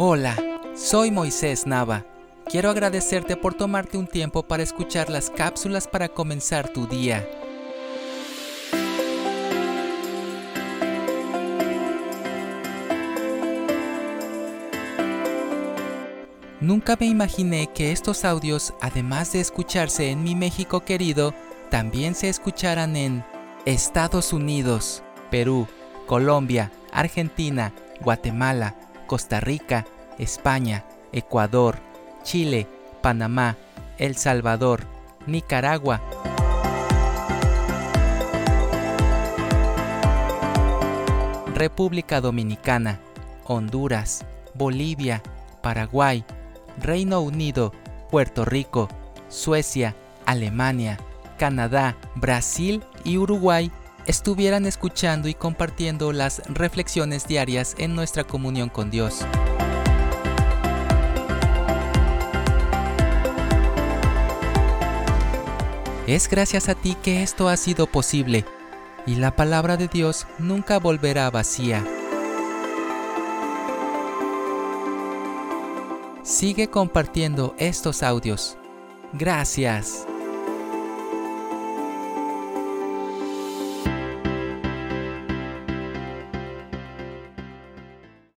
Hola, soy Moisés Nava. Quiero agradecerte por tomarte un tiempo para escuchar las cápsulas para comenzar tu día. Nunca me imaginé que estos audios, además de escucharse en mi México querido, también se escucharan en Estados Unidos, Perú, Colombia, Argentina, Guatemala, Costa Rica, España, Ecuador, Chile, Panamá, El Salvador, Nicaragua, República Dominicana, Honduras, Bolivia, Paraguay, Reino Unido, Puerto Rico, Suecia, Alemania, Canadá, Brasil y Uruguay estuvieran escuchando y compartiendo las reflexiones diarias en nuestra comunión con Dios. Es gracias a ti que esto ha sido posible y la palabra de Dios nunca volverá vacía. Sigue compartiendo estos audios. Gracias.